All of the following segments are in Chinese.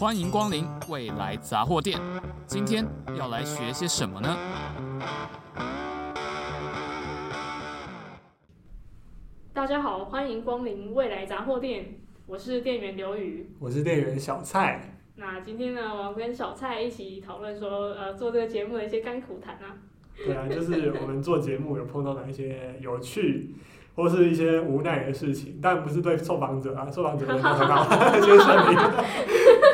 欢迎光临未来杂货店。今天要来学些什么呢？大家好，欢迎光临未来杂货店。我是店员刘宇，我是店员小蔡。那今天呢，我要跟小蔡一起讨论说，呃，做这个节目的一些甘苦谈啊。对啊，就是我们做节目有碰到哪一些有趣，或是一些无奈的事情，但不是对受访者啊，受访者都很好，先声明。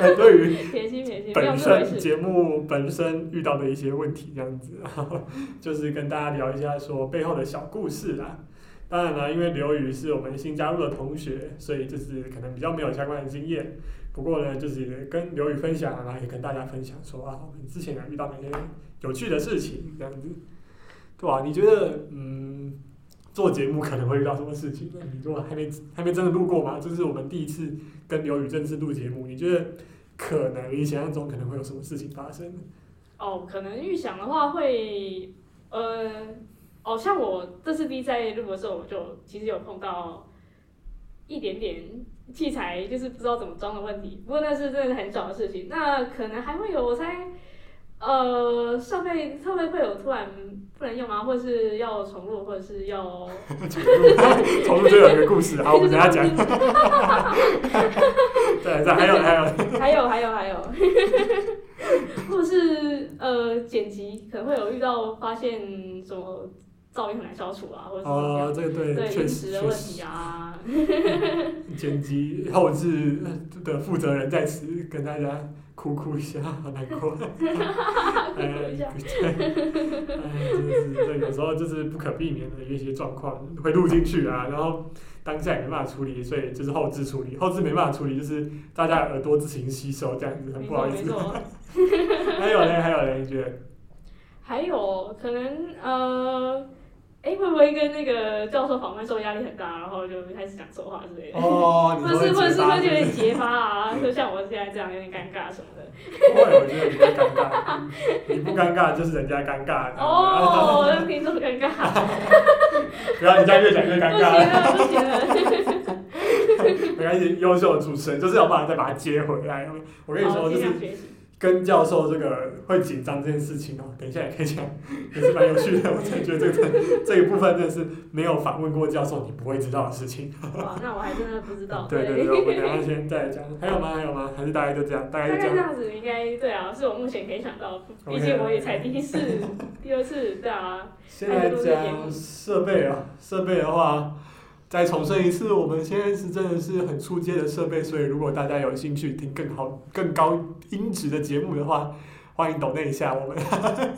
对于本身节目本身遇到的一些问题，这样子，就是跟大家聊一下说背后的小故事啦。当然了，因为刘宇是我们新加入的同学，所以就是可能比较没有相关的经验。不过呢，就是跟刘宇分享，然后也跟大家分享说啊，我们之前有遇到哪些有趣的事情，这样子，对吧？你觉得，嗯，做节目可能会遇到什么事情？那你如果还没还没真的录过吗？这是我们第一次跟刘宇正式录节目，你觉得可能你想象中可能会有什么事情发生？哦，可能预想的话会，呃，哦，像我这次第一次在录的时候，我就其实有碰到一点点。器材就是不知道怎么装的问题，不过那是真的很小的事情。那可能还会有，我猜，呃，设备设备会有突然不能用吗？或者是要重录，或者是要 重录？重录就有一个故事，好，我们等下讲。对，对，还有还有还有还有还有，或者是呃剪辑可能会有遇到发现什么。噪音很难消除啊，或者是哦，这个对，对，确实的问题啊。剪辑后置的负责人在此跟大家哭哭一下，好难过。哎，对，哎，真的是，对，有时候就是不可避免的一些状况会录进去啊，然后当下也没办法处理，所以就是后置处理，后置没办法处理，就是大家耳朵自行吸收这样子，很不好意思。还有嘞，还有嘞，你觉得？还有可能呃。哎，会不会跟那个教授访问时候压力很大，然后就开始讲错话之类的？哦，或是或是会有点结巴啊，就像我现在这样有点尴尬什么的。不会，我觉得你不尴尬，你不尴尬就是人家尴尬。哦，我的听众尴尬。不要，人家越讲越尴尬。不行了，不行了。没关系，优秀的主持人就是要把它再把它接回来。我跟你说，就是。跟教授这个会紧张这件事情哦，等一下也可以讲，也是蛮有趣的。我才觉得这个这一部分真的是没有访问过教授你不会知道的事情。哇，那我还真的不知道。对对对，我们等下先再来讲。还有吗？还有吗？还是大概就这样？大概就这样。这样子应该对啊，是我目前可以想到，毕竟我也才第一次、第二次，对啊。现在讲设备啊，设备的话。再重申一次，我们现在是真的是很出街的设备，所以如果大家有兴趣听更好、更高音质的节目的话，欢迎抖内一下我们。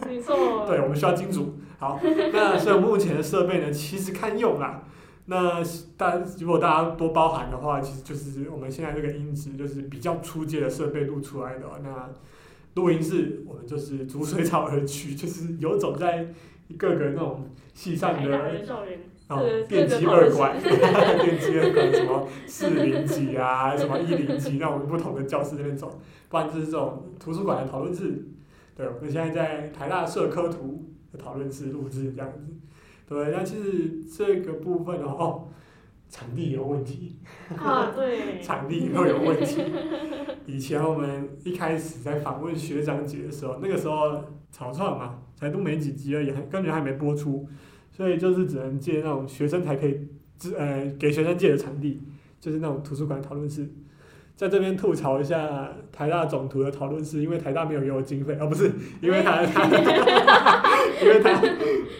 没错。对，我们需要金主。好，那所以目前的设备呢，其实堪用啦。那大如果大家多包涵的话，其实就是我们现在这个音质就是比较出街的设备录出来的。那录音室我们就是逐水草而居，就是游走在一个个那种系上的。哦，电机二馆，电机 二馆什么 四零几啊，什么一零几，让我们不同的教室那边走，不然就是这种图书馆的讨论室。对，我们现在在台大社科图的讨论室录制这样子。对，那其实这个部分哦，场地有问题。啊，对。场地都有问题。以前我们一开始在访问学长姐的时候，那个时候草创嘛，才都没几集而已，还根本还没播出。所以就是只能借那种学生才可以，呃，给学生借的场地，就是那种图书馆讨论室，在这边吐槽一下台大总图的讨论室，因为台大没有给我经费，哦，不是，因为他，因为他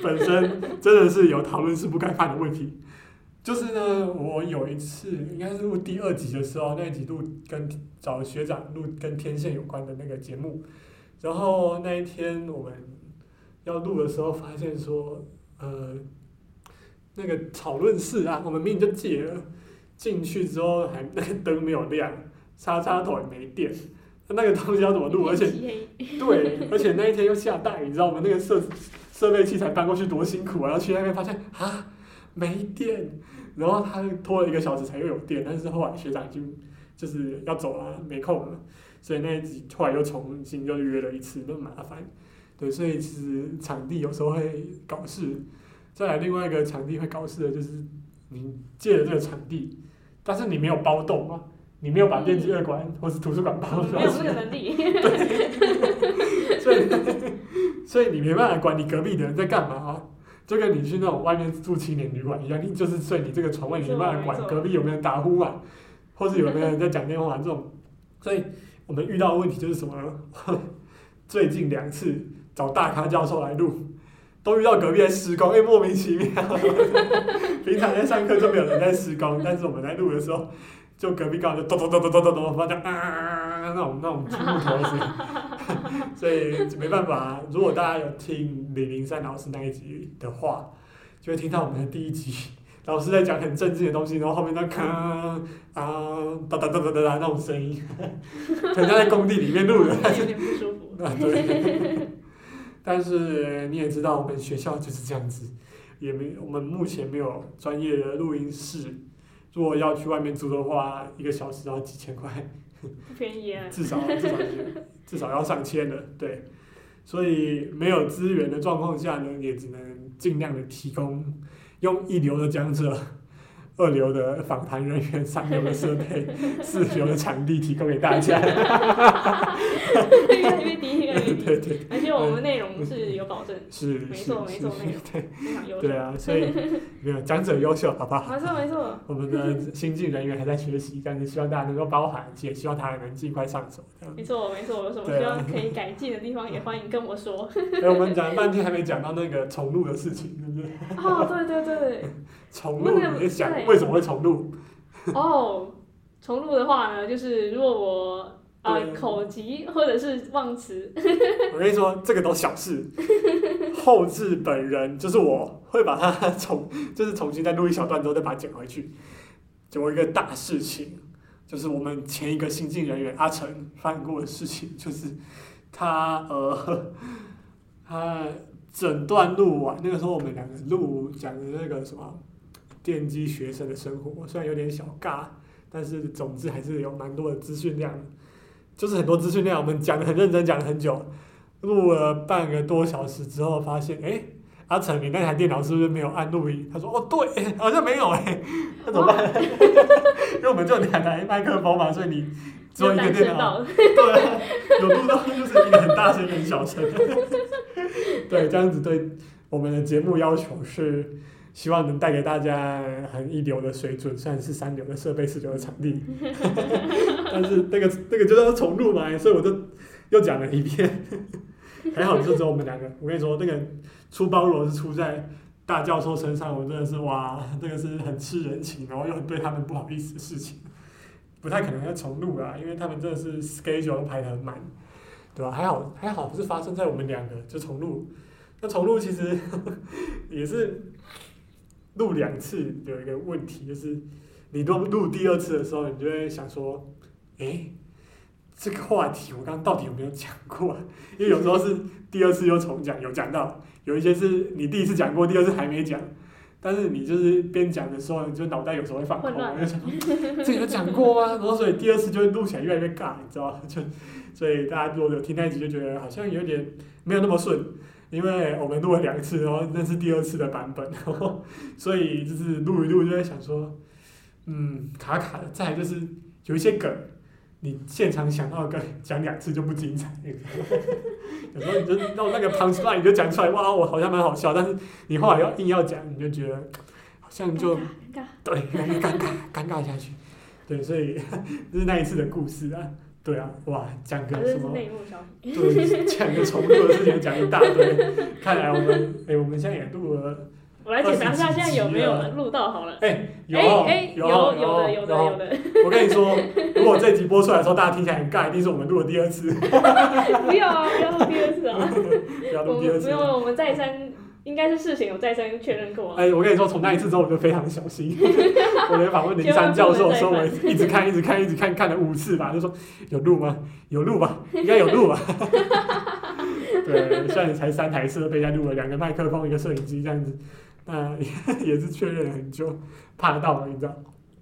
本身真的是有讨论室不该犯的问题。就是呢，我有一次应该是录第二集的时候，那一集录跟找学长录跟天线有关的那个节目，然后那一天我们要录的时候，发现说。呃，那个讨论室啊，我们明明就借了，进去之后还那个灯没有亮，插插头也没电，那个东西要怎么录？而且，对，而且那一天又下大雨，你知道我们那个设设备器材搬过去多辛苦啊！然后去那边发现啊没电，然后他拖了一个小时才又有电，但是后来学长已经就是要走了，没空了，所以那一集后来又重新又约了一次，那么麻烦。对，所以其实场地有时候会搞事。再来另外一个场地会搞事的，就是你借了这个场地，但是你没有包栋啊，你没有把电机二馆或是图书馆包出来，没有这个能力。对，所以所以你没办法管你隔壁的人在干嘛，啊就跟你去那种外面住青年旅馆一样，你就是睡你这个床位，你没办法管隔壁有没有人打呼啊，或是有没有人在讲电话这种。所以我们遇到的问题就是什么呢？最近两次找大咖教授来录，都遇到隔壁在施工，哎，莫名其妙。平常在上课就没有人在施工，但是我们在录的时候。就隔壁刚好就咚咚咚咚咚咚咚，发出啊那种那种木头声，所以没办法。如果大家有听李林山老师那一集的话，就会听到我们的第一集，老师在讲很正经的东西，然后后面在咔啊哒哒哒哒哒哒那种声音，很像在工地里面录的，有点不舒服。啊对，但是你也知道，我们学校就是这样子，也没我们目前没有专业的录音室。如果要去外面租的话，一个小时要几千块，不便宜啊！至少至少至少要上千的，对。所以没有资源的状况下呢，也只能尽量的提供用一流的讲者。二流的访谈人员，三流的设备，四流的场地提供给大家。越来越低，越来越低。对对。我们内容是有保证。是。没错没错，内容非常优秀。对啊，所以没有讲者优秀，好不好？没错没错。我们的新进人员还在学习，但是希望大家能够包涵，也希望他能尽快上手。没错没错，有什么需要可以改进的地方，也欢迎跟我说。哎，我们讲了半天还没讲到那个重录的事情，对不对？哦，对对对。重录，你想为什么会重录？哦，重录的话呢，就是如果我呃口急或者是忘词，我跟你说，这个都小事。后置本人就是我会把它重，就是重新再录一小段之后再把它剪回去。有一个大事情，就是我们前一个新进人员阿成犯过的事情，就是他呃，他整段录完，那个时候我们两个录讲的那个什么。电机学生的生活虽然有点小尬，但是总之还是有蛮多的资讯量，就是很多资讯量，我们讲的很认真，讲了很久，录了半个多小时之后，发现，哎，阿成，你那台电脑是不是没有按录音？他说，哦，对，好像没有哎，那怎么办？因 为我们就两台麦克风嘛，所以你只有一个电脑，对，有录到就是一个很大声，很小声，对，这样子对我们的节目要求是。希望能带给大家很一流的水准，虽然是三流的设备、四流的场地，但是那个那个就是要重录嘛，所以我就又讲了一遍。还好就只有我们两个，我跟你说，那个出包罗是出在大教授身上，我真的是哇，这个是很吃人情，然后又很对他们不好意思的事情，不太可能要重录啊，因为他们真的是 schedule 排得很满，对吧？还好还好不是发生在我们两个就重录，那重录其实 也是。录两次有一个问题，就是你录录第二次的时候，你就会想说，诶，这个话题我刚刚到底有没有讲过？因为有时候是第二次又重讲，有讲到，有一些是你第一次讲过，第二次还没讲，但是你就是边讲的时候，你就脑袋有时候会放空，就想这有讲过吗？然后所以第二次就会录起来越来越尬，你知道吗？就所以大家如果有听那一集，就觉得好像有点没有那么顺。因为我们录了两次，然后那是第二次的版本，然后所以就是录一录就在想说，嗯，卡卡的。再就是有一些梗，你现场想到的梗讲两次就不精彩。有时候你就到那个 punch line 你就讲出来，哇，我好像蛮好笑，但是你后来要硬要讲，你就觉得好像就尴尬，对，越来越尴尬，尴尬下去。对，所以 这是那一次的故事啊。对啊，哇，讲个什么？对，讲个重录的事情讲一大堆。看来我们，哎，我们现在也录了。我来检查一下，现在有没有录到好了？哎，有，有，有，有的，有的，有的。我跟你说，如果这集播出来的时候，大家听起来很尬，一定是我们录了第二次。不要啊，不要录第二次啊！不要录第二次。不用，我们再三。应该是事情有再三确认过。哎，我跟你说，从那一次之后，我就非常小心。我连访问林山教授说，我一直看，一直看，一直看，看了五次吧，就说有录吗？有录吧？应该有录吧？对，虽然才三台设备在录了，两个麦克风，一个摄影机这样子，那也是确认了很久，怕到了，你知道。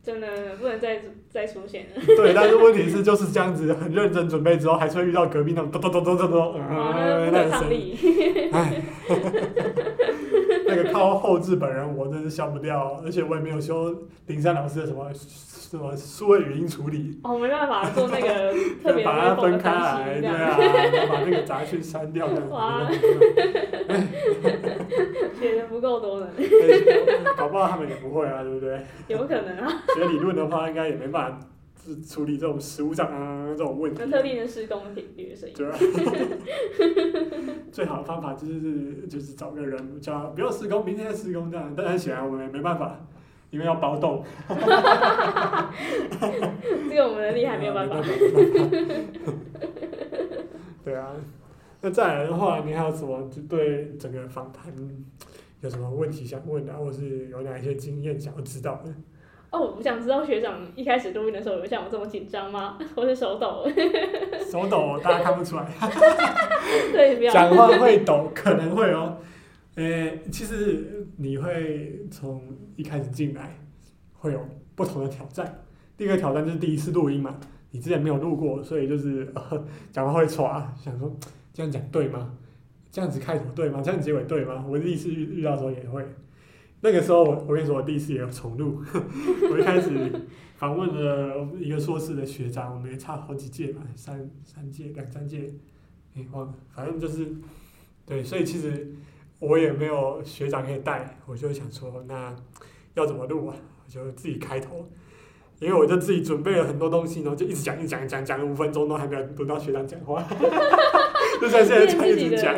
真的不能再再出现了。对，但是问题是就是这样子，很认真准备之后，还是会遇到隔壁那种咚咚咚咚咚咚，那个声音，哎，那个靠后置本人，我真是消不掉，而且我也没有修林山老师的什么什么数位语音处理。哦，没办法做那个 特别把它分开来，对啊，把那个杂讯删掉这样子。哇，学的不够多呢。搞不好他们也不会啊，对不对？有可能啊。学理论的话，应该也没办法。是处理这种实物上啊这种问题。特定的施工频率的声音。对啊。最好的方法就是就是找个人叫不要施工，明天再施工这样。但是显然我们也没办法，因为要包栋。这个我们能力还没有办法。对啊，那再来的话，你还有什么就对整个访谈有什么问题想问的，或是有哪一些经验想要知道的？哦，我想知道学长一开始录音的时候有像我这么紧张吗？我是手抖。手抖，大家看不出来。对，讲话会抖，可能会哦。诶、欸，其实你会从一开始进来，会有不同的挑战。第一个挑战就是第一次录音嘛，你之前没有录过，所以就是讲话会喘，想说这样讲对吗？这样子开头对吗？这样结尾对吗？我第一次遇遇到的时候也会。那个时候我我跟你说，我第一次也有重录。我一开始访问了一个硕士的学长，我们也差好几届吧，三三届两三届，哎、忘了，反正就是对，所以其实我也没有学长可以带，我就想说，那要怎么录啊？我就自己开头，因为我就自己准备了很多东西，然后就一直讲一讲讲讲了五分钟，都还没有轮到学长讲话，就在现在讲一直讲。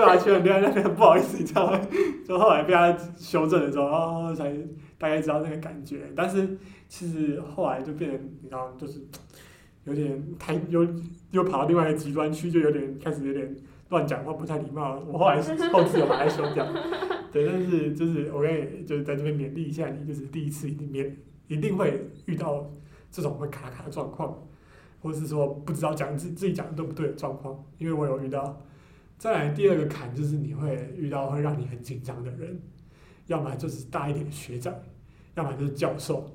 然后就被他劝了，对，那边不好意思，你知道吗？就后来被他修正的时候，哦，才大概知道那个感觉。但是其实后来就变成，你知道，就是有点太又又跑到另外一个极端去，就有点开始有点乱讲话，不太礼貌。我后来是后期有把它修掉。对，但是就是我跟你就是在这边勉励一下你，就是第一次一定勉一定会遇到这种会卡卡的状况，或是说不知道讲自自己讲的对不对的状况，因为我有遇到。再来第二个坎就是你会遇到会让你很紧张的人，要么就是大一点的学长，要么就是教授。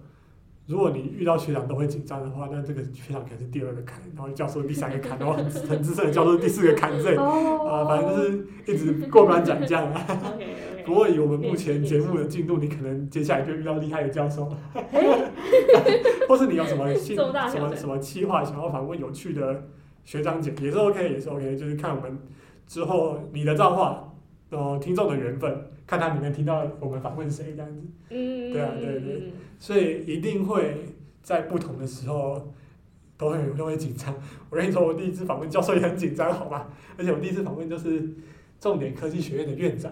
如果你遇到学长都会紧张的话，那这个学长可能是第二个坎，然后教授第三个坎，然后很很资深的教授第四个坎这啊，反正就是一直过关斩将啊。不过以我们目前节目的进度，你可能接下来就遇到厉害的教授，或是你有什么新什么什么计划想要访问有趣的学长姐也是 OK，也是 OK，就是看我们。之后你的造化，然后听众的缘分，看他能不能听到我们访问谁这样子。嗯。对啊，对对。所以一定会在不同的时候都会都会紧张。我跟你说，我第一次访问教授也很紧张，好吧？而且我第一次访问就是重点科技学院的院长。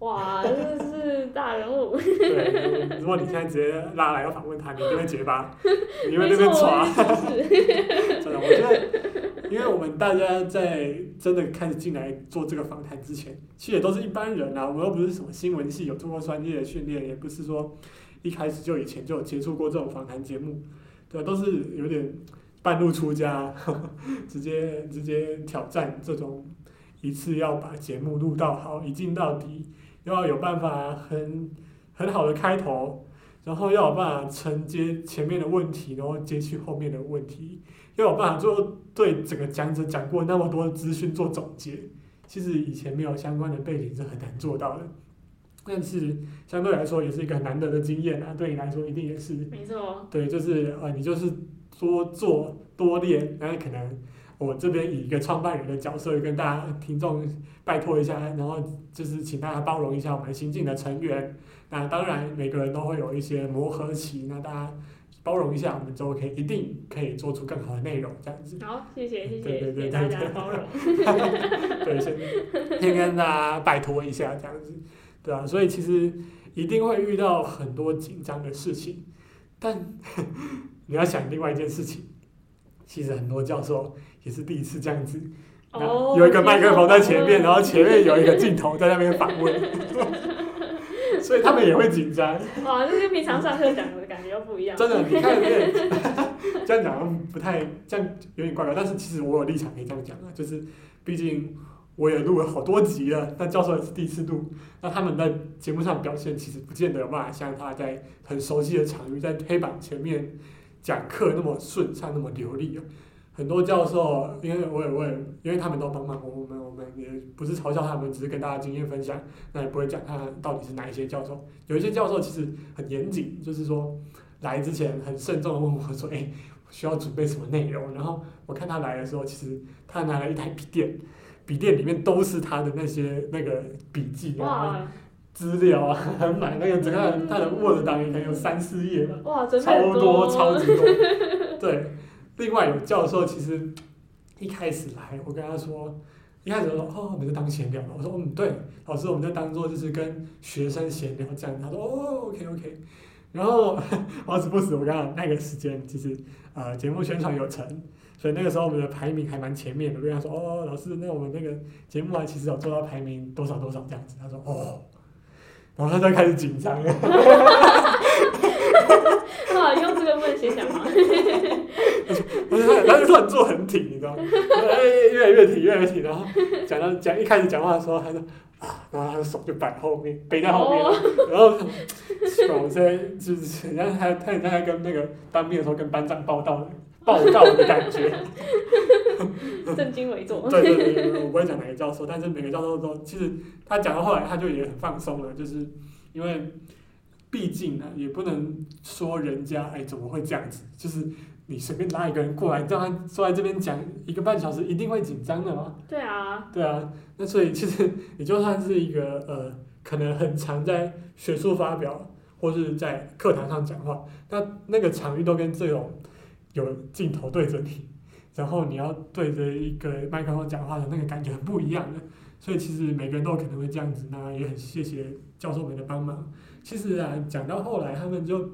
哇，真的是大人物。对，如果你现在直接拉来要访问他，你就会结巴，你会那边抓。真的，我觉得，因为我们大家在真的开始进来做这个访谈之前，其实也都是一般人啊。我们又不是什么新闻系，有做过专业的训练，也不是说一开始就以前就有接触过这种访谈节目，对，都是有点半路出家，直接直接挑战这种一次要把节目录到好，一镜到底。又要有办法很很好的开头，然后要有办法承接前面的问题，然后接续后面的问题，要有办法做对整个讲者讲过那么多的资讯做总结。其实以前没有相关的背景是很难做到的，但是相对来说也是一个很难得的经验啊。对你来说一定也是。没错。对，就是啊，你就是多做多练，然后可能。我这边以一个创办人的角色跟大家听众拜托一下，然后就是请大家包容一下我们新进的成员。那当然每个人都会有一些磨合期，那大家包容一下，我们就可以一定可以做出更好的内容，这样子。好，谢谢谢谢，对对对，大家包容。对，先先跟大家拜托一下，这样子，对啊，所以其实一定会遇到很多紧张的事情，但 你要想另外一件事情，其实很多教授。也是第一次这样子，有一个麦克风在前面，然后前面有一个镜头在那边访问，所以他们也会紧张。哇，这跟平常上课讲的感觉又不一样。真的，你看 这样讲不太，这样有点怪怪。但是其实我有立场可以这样讲啊，就是毕竟我也录了好多集了，但教授也是第一次录，那他们在节目上表现其实不见得有办法像他在很熟悉的场域，在黑板前面讲课那么顺畅，那么流利啊。很多教授，因为我也我也，因为他们都帮忙我们，我们也不是嘲笑他们，只是跟大家经验分享，那也不会讲他到底是哪一些教授。有一些教授其实很严谨，就是说来之前很慎重的问我说：“哎、欸，需要准备什么内容？”然后我看他来的时候，其实他拿了一台笔电，笔电里面都是他的那些那个笔记啊。资料啊，很满，那个整个他的 Word 档也可能有三四页吧，哇，真超多，超级多。对，另外有教授其实一开始来，我跟他说，一开始说哦，我们就当闲聊，我说嗯对，老师我们就当做就是跟学生闲聊这样。他说哦，OK OK。然后 好死不死，我刚刚那个时间其实呃节目宣传有成，所以那个时候我们的排名还蛮前面的。我跟他说哦，老师，那我们那个节目啊，其实有做到排名多少多少这样子。他说哦。然后他就开始紧张了，哇，用这个问先讲吗？不是他，他就突然坐很挺，你知道吗？哎，越来越挺，越来越挺。然后讲到讲一开始讲话的时候，他说啊，然后他的手就摆后面，背在后面。Oh. 然后，我现在就是然后他他人家在跟那个当面的时候跟班长报到报道的感觉。正襟危坐。对对对，我不会讲哪个教授，但是每个教授都其实他讲到后来他就也很放松了，就是因为毕竟呢，也不能说人家哎怎么会这样子，就是你随便拉一个人过来，让他坐在这边讲一个半小时，一定会紧张的嘛。对啊。对啊，那所以其实你就算是一个呃，可能很常在学术发表或是在课堂上讲话，那那个场域都跟这种有镜头对着你。然后你要对着一个麦克风讲话的那个感觉很不一样的，所以其实每个人都可能会这样子，那也很谢谢教授们的帮忙。其实啊，讲到后来他们就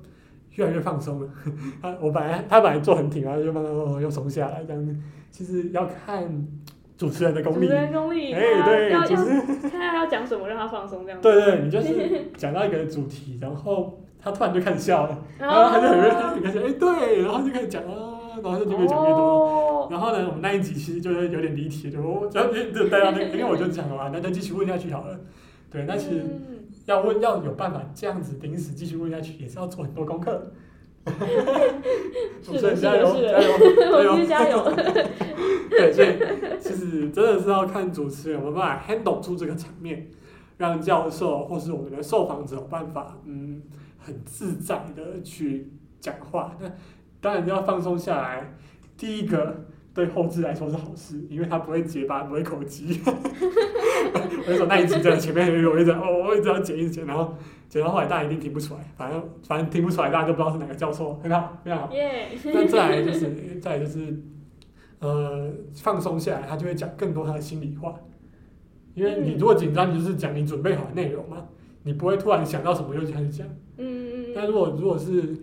越来越放松了。他我本来他本来坐很挺，然后就慢慢慢慢又松下来这样子。其实要看主持人的功力，主持人功力，哎、欸，对，要就是看他要讲什么让他放松这样子。对对，你就是讲到一个主题，然后他突然就开始笑了，然后他就很认真开始，哎，对，然后就开始讲啊，然后就越讲越多。哦然后呢，我们那一集其实就是有点离题，就我只要就带到那个，因为我就讲了嘛，那就继续问下去好了。对，那其实要问要有办法这样子临时继续问下去，也是要做很多功课。是的，加油，加油，我继续加油。对，所以其实真的是要看主持人有没有办法 handle 住这个场面，让教授或是我们的受访者有办法，嗯，很自在的去讲话。那当然要放松下来，第一个。对后置来说是好事，因为他不会结巴，不会口吃。我就说那一集在前面有一直哦，我一直要剪一直剪，然后剪到后来大家一定听不出来，反正反正听不出来，大家都不知道是哪个教授，很好，非常好。耶。那再来就是再来就是，呃，放松下来，他就会讲更多他的心里话。因为你如果紧张，你就是讲你准备好的内容嘛，你不会突然想到什么就开始讲。嗯嗯嗯。但如果如果是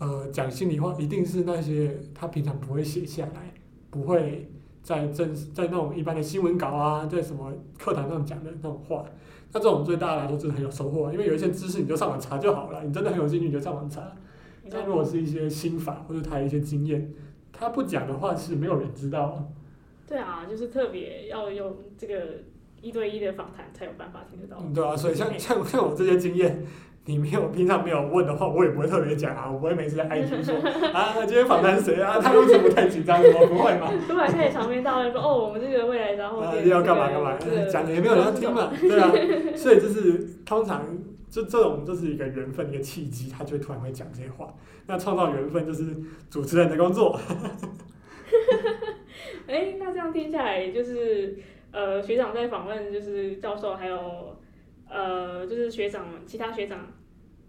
呃讲心里话，一定是那些他平常不会写下来。不会在正在那种一般的新闻稿啊，在什么课堂上讲的那种话，那这种对大家来说真的很有收获，因为有一些知识你就上网查就好了，你真的很有兴趣你就上网查。但如果是一些心法或者他的一些经验，他不讲的话是没有人知道。对啊，就是特别要用这个一对一的访谈才有办法听得到。嗯对啊，所以像像像我这些经验。你没有平常没有问的话，我也不会特别讲啊，我不会每次在 IG 说 啊，今天访谈谁啊？他为什么太紧张？我不会嘛。突然开始场面大，说哦，我们这个未来然后、啊、要干嘛干嘛？讲的也没有人要听嘛，对啊。所以就是通常就这种就是一个缘分一个契机，他就会突然会讲这些话。那创造缘分就是主持人的工作。哎、欸，那这样听下来就是呃，学长在访问就是教授还有。呃，就是学长，其他学长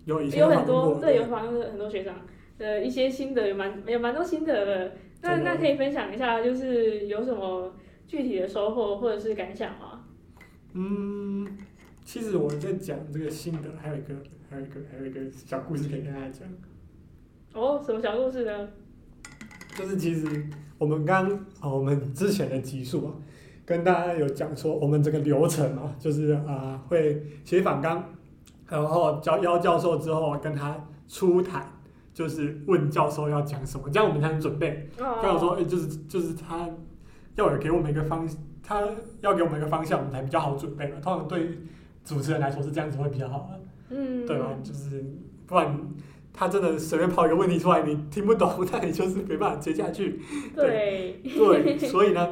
有有很多，对，有访问很多学长的一些心得，有蛮有蛮多心得的。那那可以分享一下，就是有什么具体的收获或者是感想吗？嗯，其实我在讲这个心得，还有一个，还有一个，还有一个小故事可以跟大家讲。哦，什么小故事呢？就是其实我们刚，哦，我们之前的集数啊。跟大家有讲说，我们这个流程啊，就是啊、呃，会写访纲，然后教邀教授之后跟他初谈，就是问教授要讲什么，这样我们才能准备。跟我说，哎，就是就是他要有给我们一个方，他要给我们一个方向，我们才比较好准备嘛。通常对主持人来说是这样子会比较好的，嗯，对吧？就是不然他真的随便抛一个问题出来，你听不懂，那你就是没办法接下去。对对，所以呢，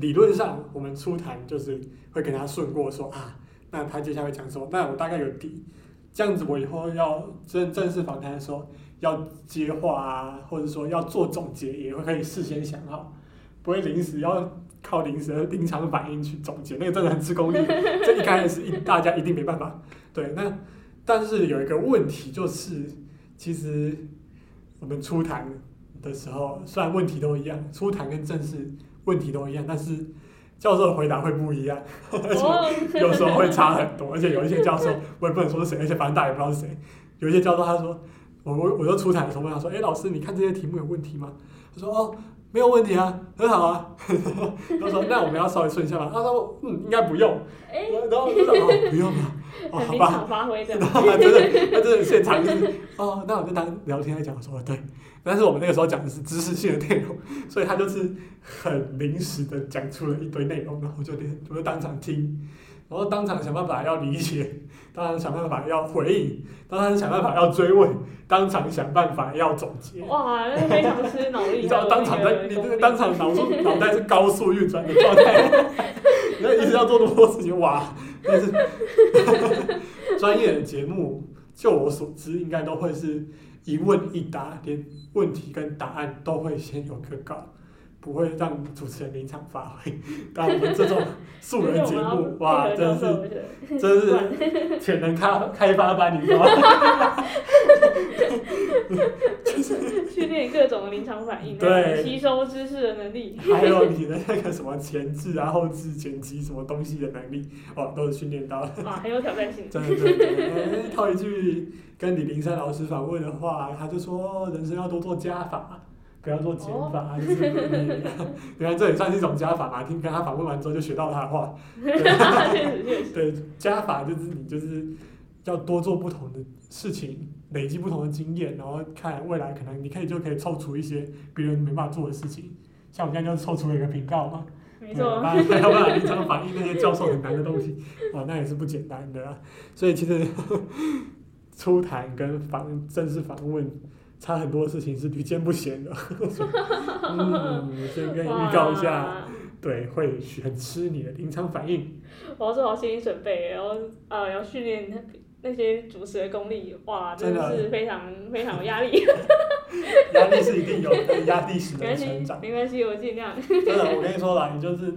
理论上我们初谈就是会跟他顺过说啊，那他接下来讲什么，那我大概有底，这样子我以后要正正式访谈的时候要接话啊，或者说要做总结，也会可以事先想好，不会临时要靠临时的临场反应去总结，那个真的很吃功力，这一开始一大家一定没办法。对，那但是有一个问题就是，其实我们初谈的时候，虽然问题都一样，初谈跟正式问题都一样，但是教授的回答会不一样，而且有时候会差很多，而且有一些教授我也不能说是谁，而且反正大家也不知道是谁。有一些教授他说，我我我就出场的时候问他说，哎，老师，你看这些题目有问题吗？他说，哦。没有问题啊，很好啊。他说：“那我们要稍微顺一下吧。”他说：“嗯，应该不用。欸”然后我就说：“哦，不用了。哦”好吧。发挥的。他 真的，他真的现场就是哦，那我就当聊天来讲说对。但是我们那个时候讲的是知识性的内容，所以他就是很临时的讲出了一堆内容，然后我就我就当场听。然后当场想办法要理解，当场想办法要回应，当场想办法要追问，当场想办法要总结。哇，那非常吃脑力。你知道当场在，你这个当场脑中脑袋是高速运转的状态，你要一直要做那么多事情，哇！但是专业的节目，就我所知，应该都会是一问一答，连问题跟答案都会先有个稿。不会让主持人临场发挥，但我们这种素人节目，哇，真的是，真的是潜能开开发班，你知道吗？就 是训练各种临场反应，对，吸收知识的能力，还有你的那个什么前置啊、后置、剪辑什么东西的能力，哦，都是训练到的。啊，很有挑战性。真的，对对对，套一句跟李林山老师访问的话，他就说：“人生要多做加法。”不要做减法，就是你看 这也算是一种加法嘛。听跟他访问完之后，就学到他的话。对，加法就是你就是要多做不同的事情，累积不同的经验，然后看未来可能你可以就可以凑出一些别人没办法做的事情。像我现在就凑出了一个频道嘛，没错，还要办法临场反应那些教授很难的东西，啊，那也是不简单的啊。所以其实初谈跟访正式访问。差很多事情是屡见不鲜的，嗯，先跟你预告一下，对，会很吃你的临场反应。我要做好心理准备，然后呃，要训练那些主持的功力，哇，真的是非常非常有压力。压力是一定有的，压力使人成长。没关系，我尽量。真的，我跟你说啦，你就是。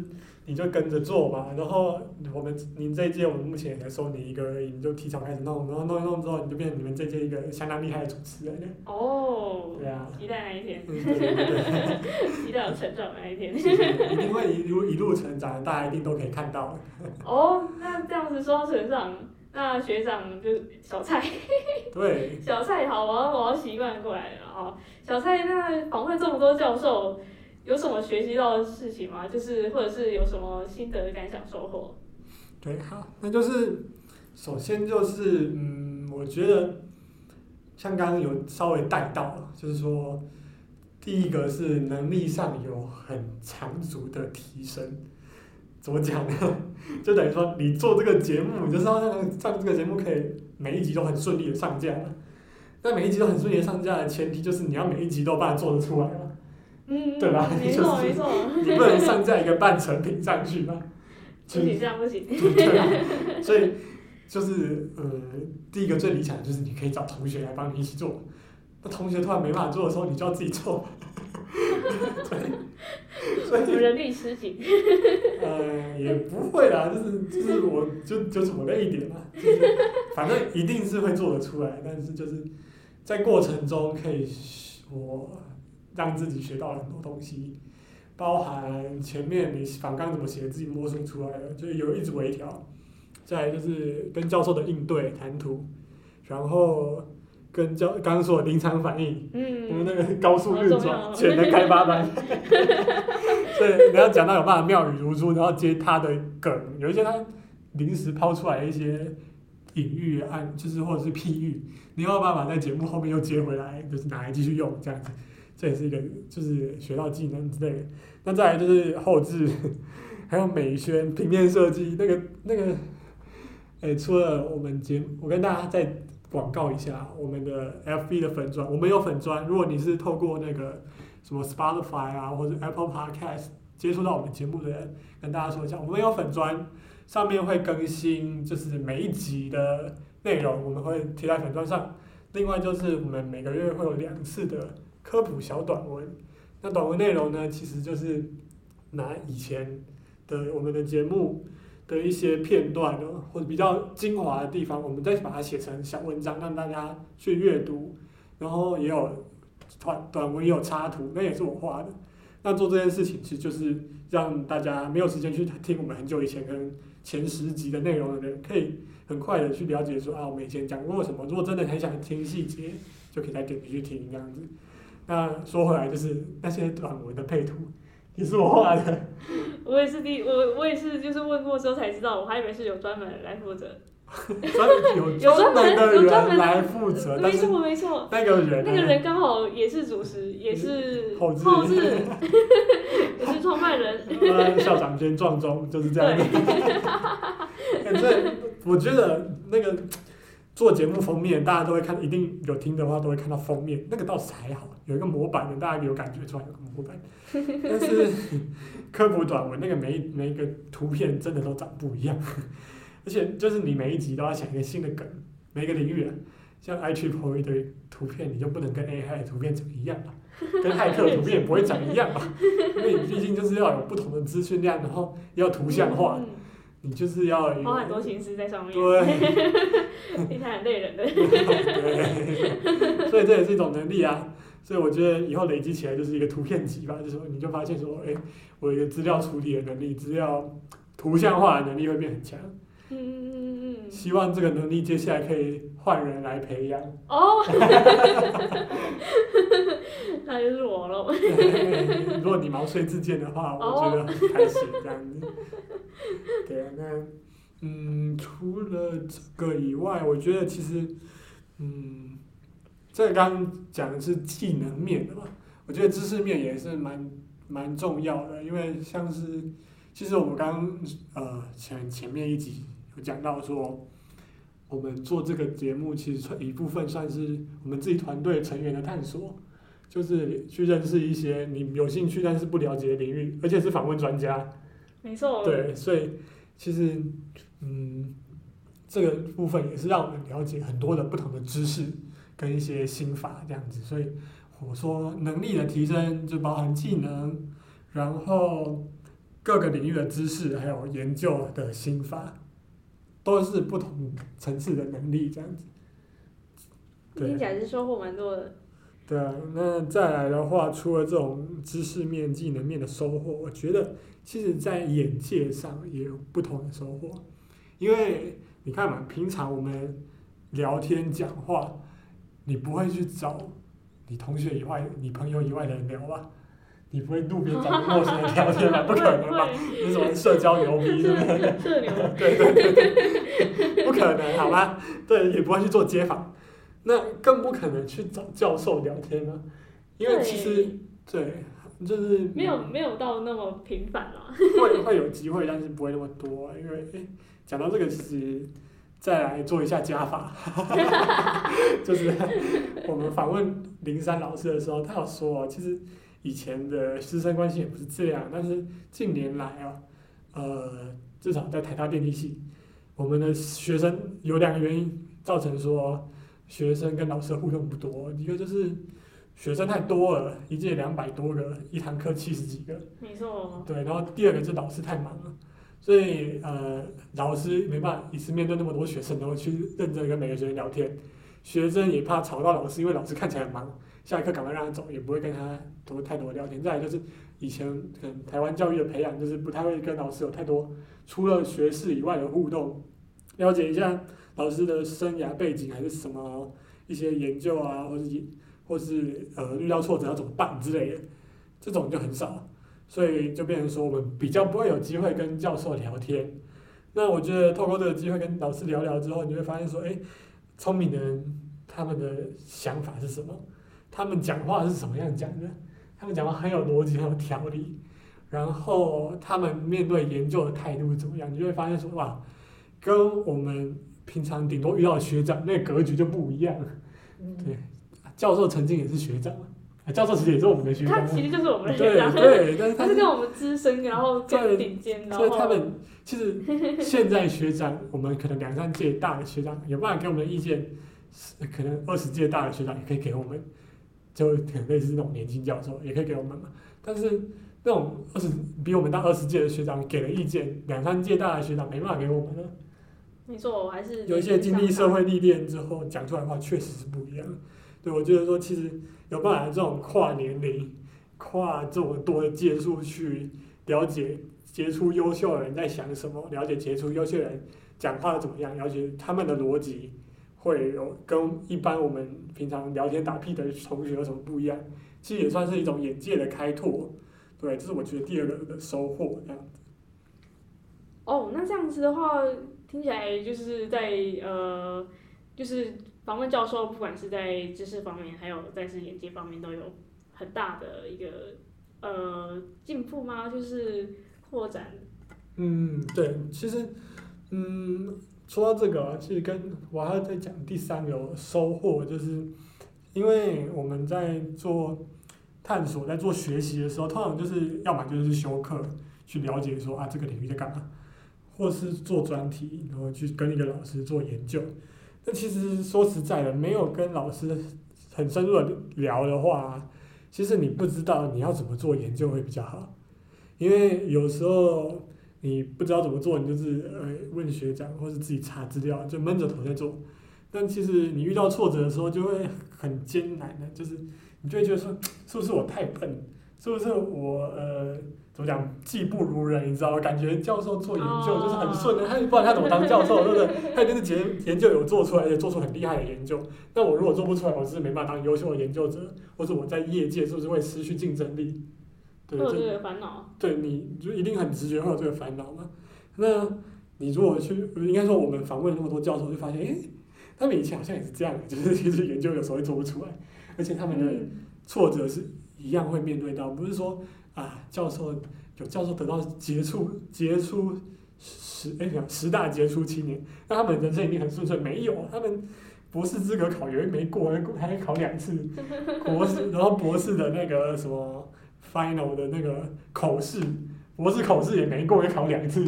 你就跟着做吧，然后我们您这一届我们目前也才收你一个而已，你就提早开始弄，然后弄一弄之后，你就变成你们这届一个相当厉害的主持人了。哦。对啊。期待那一天。对对对对。期待有成长那一天。一定会一路一路成长，大家一定都可以看到。哦，那这样子说到成长，那学长就小蔡。对。小蔡好，我要我要习惯过来了啊！小蔡，那访问这么多教授。有什么学习到的事情吗？就是或者是有什么心得感想收获？对，好，那就是首先就是嗯，我觉得像刚刚有稍微带到了，就是说第一个是能力上有很长足的提升。怎么讲呢？就等于说你做这个节目，你就是要让让这个节目可以每一集都很顺利的上架。那每一集都很顺利的上架的前提，就是你要每一集都把它做得出来。嗯，对吧？没错 没错，你不能上架一个半成品上去吧？不行，这样不行。对啊，所以就是呃，第一个最理想的就是你可以找同学来帮你一起做。那同学突然没办法做的时候，你就要自己做。对，所以人力吃紧。呃，也不会啦，就是就是我就就是我累一点嘛，就是反正一定是会做得出来，但是就是在过程中可以我。让自己学到很多东西，包含前面你反纲怎么写，自己摸索出来的，就有一直微调。再来就是跟教授的应对谈吐，然后跟教刚刚说的临场反应，嗯，我们那个高速运转潜能开发班，所以你要讲到有办法妙语如珠，然后接他的梗，有一些他临时抛出来一些隐喻案，就是或者是譬喻，你要有办法在节目后面又接回来，就是拿来继续用这样子。这也是一个，就是学到技能之类的。那再来就是后置，还有美宣、平面设计，那个那个，诶，除了我们节，我跟大家再广告一下我们的 FB 的粉专，我们有粉专。如果你是透过那个什么 Spotify 啊或者 Apple Podcast 接触到我们节目的人，跟大家说一下，我们有粉专，上面会更新就是每一集的内容，我们会贴在粉专上。另外就是我们每个月会有两次的科普小短文，那短文内容呢，其实就是拿以前的我们的节目。的一些片段呢，或者比较精华的地方，我们再把它写成小文章，让大家去阅读。然后也有短短文，也有插图，那也是我画的。那做这件事情，其实就是让大家没有时间去听我们很久以前跟前十集的内容的人，可以很快的去了解说啊，我们以前讲过什么。如果真的很想听细节，就可以再点进去听这样子。那说回来，就是那些短文的配图。也是我画的，我也是第我我也是就是问过之后才知道，我还以为是有专门人来负责，专有专门的人来负责，没错没错，那个人那个人刚好也是主持，也是 后置，也是创办人，校长兼撞钟就是这样。子，反正我觉得那个。做节目封面，大家都会看，一定有听的话都会看到封面，那个倒是还好，有一个模板的，大家有感觉出来有个模板。但是科普短文那个每一每一个图片真的都长不一样，而且就是你每一集都要想一个新的梗，每个领域啊，像 IEEE 一堆图片，你就不能跟 AI 的图片长一样吧？跟骇客的图片也不会长一样吧？因为你毕竟就是要有不同的资讯量，然后要图像化。嗯你就是要花很多心思在上面，对，听起来很累人的。对，所以这也是一种能力啊。所以我觉得以后累积起来就是一个图片集吧，就是说你就发现说，哎，我有一个资料处理的能力，资料图像化的能力会变很强。嗯嗯嗯嗯。希望这个能力接下来可以换人来培养。哦。那就是我喽。如果你毛遂自荐的话，我觉得很开心这样子。对啊，那嗯，除了这个以外，我觉得其实嗯，这刚刚讲的是技能面的嘛，我觉得知识面也是蛮蛮重要的，因为像是其实我们刚呃前前面一集有讲到说，我们做这个节目其实算一部分算是我们自己团队成员的探索，就是去认识一些你有兴趣但是不了解的领域，而且是访问专家。没错。对，所以其实，嗯，这个部分也是让我们了解很多的不同的知识跟一些心法这样子。所以我说能力的提升就包含技能，然后各个领域的知识，还有研究的心法，都是不同层次的能力这样子。听起来是收获蛮多的。对，那再来的话，除了这种知识面、技能面的收获，我觉得。其实，在眼界上也有不同的收获，因为你看嘛，平常我们聊天讲话，你不会去找你同学以外、你朋友以外的人聊吧？你不会路边找陌生人聊天吧？不可能吧？你什么社交牛逼是不是？社牛。对对对对，不可能，好吧？对，也不会去做街访，那更不可能去找教授聊天啊，因为其实对。就是没有没有到那么频繁了，会会有机会，但是不会那么多。因为诶，讲到这个，其实再来做一下加法，就是我们访问林珊老师的时候，他有说，其实以前的师生关系也不是这样，但是近年来啊，呃，至少在台大电机系，我们的学生有两个原因造成说学生跟老师互动不多，一个就是。学生太多了，一届两百多个，一堂课七十几个。没错。对，然后第二个是老师太忙了，所以呃，老师没办法一次面对那么多学生，然后去认真跟每个学生聊天。学生也怕吵到老师，因为老师看起来很忙，下一刻赶快让他走，也不会跟他多太多的聊天。再来就是以前可能台湾教育的培养，就是不太会跟老师有太多除了学士以外的互动，了解一下老师的生涯背景还是什么一些研究啊，或者。或是呃遇到挫折要怎么办之类的，这种就很少，所以就变成说我们比较不会有机会跟教授聊天。那我觉得透过这个机会跟老师聊聊之后，你会发现说，哎，聪明的人他们的想法是什么？他们讲话是什么样讲的？他们讲话很有逻辑，很有条理。然后他们面对研究的态度是怎么样？你就会发现说，哇，跟我们平常顶多遇到学长，那个格局就不一样。嗯、对，教授曾经也是学长，教授其实也是我们的学长。他其实就是我们的学长。对对，但是他是，他是跟我们资深，然后更顶尖，所以他们其实现在学长，我们可能两三届大的学长有办法给我们的意见，可能二十届大的学长也可以给我们，就很类似那种年轻教授也可以给我们嘛。但是那种二十比我们大二十届的学长给了意见，两三届大的学长没办法给我们了。没错，我还是有一些经历社会历练之后讲出来的话，确实是不一样。对，我觉得说，其实有办法这种跨年龄、跨这么多的届数去了解杰出优秀的人在想什么，了解杰出优秀的人讲话怎么样，了解他们的逻辑会有跟一般我们平常聊天打屁的同学有什么不一样。其实也算是一种眼界的开拓。对，这是我觉得第二个的收获，这样子。哦，那这样子的话。听起来就是在呃，就是访问教授，不管是在知识方面，还有在是眼界方面，都有很大的一个呃进步吗？就是扩展。嗯，对，其实嗯，说到这个，其实跟我还要再讲第三个收获，就是因为我们在做探索、在做学习的时候，通常就是要么就是修课去了解说啊，这个领域在干嘛。或是做专题，然后去跟一个老师做研究。那其实说实在的，没有跟老师很深入的聊的话，其实你不知道你要怎么做研究会比较好。因为有时候你不知道怎么做，你就是呃问学长，或是自己查资料，就闷着头在做。但其实你遇到挫折的时候，就会很艰难的，就是你就会觉得说，是不是我太笨？是不是我呃？怎么讲？技不如人，你知道吗？感觉教授做研究就是很顺的，他不然他怎么当教授，对不对？他一定是研研究有做出来，而且做出很厉害的研究。那我如果做不出来，我是没办法当优秀的研究者，或者我在业界是不是会失去竞争力？对，会有这个烦恼。对，你就一定很直觉会有这个烦恼嘛。那你如果去，应该说我们访问那么多教授，就发现，诶，他们以前好像也是这样，就是其实研究有时候会做不出来，而且他们的挫折是一样会面对到，不是说。啊，教授有教授得到杰出杰出十哎呀十大杰出青年，那他们人生一定很顺遂？没有，他们博士资格考也没过，还考两次 博士，然后博士的那个什么 final 的那个口试。博士考试也没过，也考两次。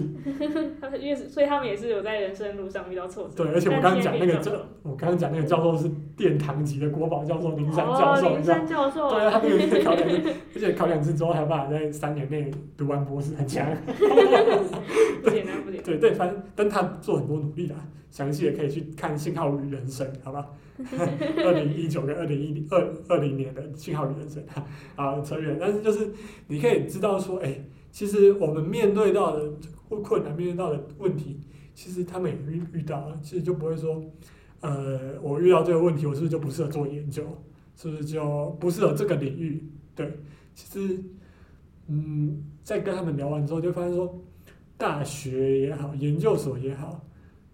他 们因为所以他们也是有在人生路上遇到挫折。对，而且我刚刚讲那个教，我刚刚讲那个教授是殿堂级的国宝教授林山教授，林山教授。对啊，他那个是考两次，而且考两次之后还有办法在三年内读完博士，很强。不简单，不简单。对对，反正但他做很多努力啦，详细也可以去看《信号与人生》，好吧？二零一九跟二零一二二零年的《信号与人生》啊，扯远，但是就是你可以知道说，哎。其实我们面对到的困难，面对到的问题，其实他们也遇遇到了，其实就不会说，呃，我遇到这个问题，我是不是就不适合做研究？是不是就不适合这个领域？对，其实，嗯，在跟他们聊完之后，就发现说，大学也好，研究所也好，